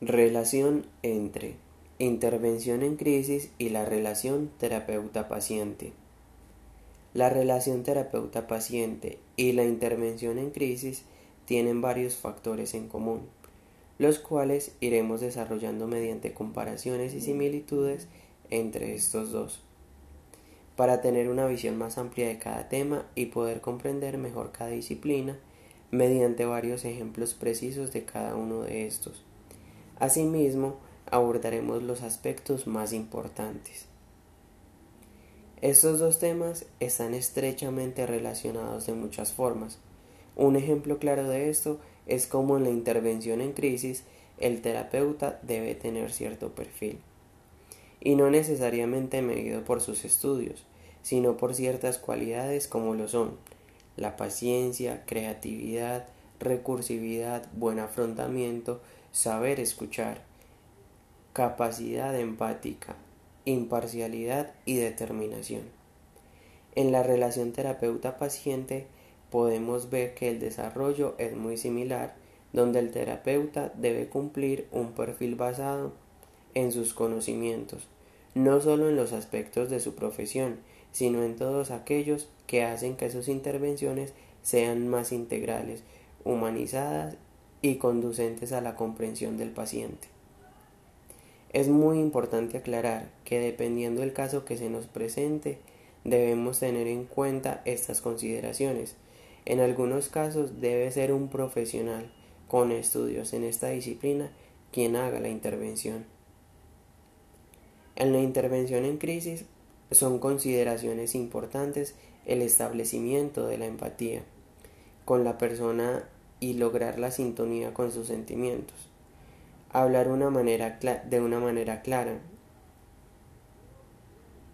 Relación entre intervención en crisis y la relación terapeuta-paciente. La relación terapeuta-paciente y la intervención en crisis tienen varios factores en común, los cuales iremos desarrollando mediante comparaciones y similitudes entre estos dos, para tener una visión más amplia de cada tema y poder comprender mejor cada disciplina mediante varios ejemplos precisos de cada uno de estos. Asimismo, abordaremos los aspectos más importantes. Estos dos temas están estrechamente relacionados de muchas formas. Un ejemplo claro de esto es como en la intervención en crisis el terapeuta debe tener cierto perfil, y no necesariamente medido por sus estudios, sino por ciertas cualidades como lo son la paciencia, creatividad, recursividad, buen afrontamiento, saber escuchar, capacidad empática, imparcialidad y determinación. En la relación terapeuta-paciente podemos ver que el desarrollo es muy similar, donde el terapeuta debe cumplir un perfil basado en sus conocimientos, no solo en los aspectos de su profesión, sino en todos aquellos que hacen que sus intervenciones sean más integrales, humanizadas y conducentes a la comprensión del paciente. Es muy importante aclarar que dependiendo del caso que se nos presente, debemos tener en cuenta estas consideraciones. En algunos casos debe ser un profesional con estudios en esta disciplina quien haga la intervención. En la intervención en crisis son consideraciones importantes el establecimiento de la empatía con la persona y lograr la sintonía con sus sentimientos. Hablar una manera de una manera clara,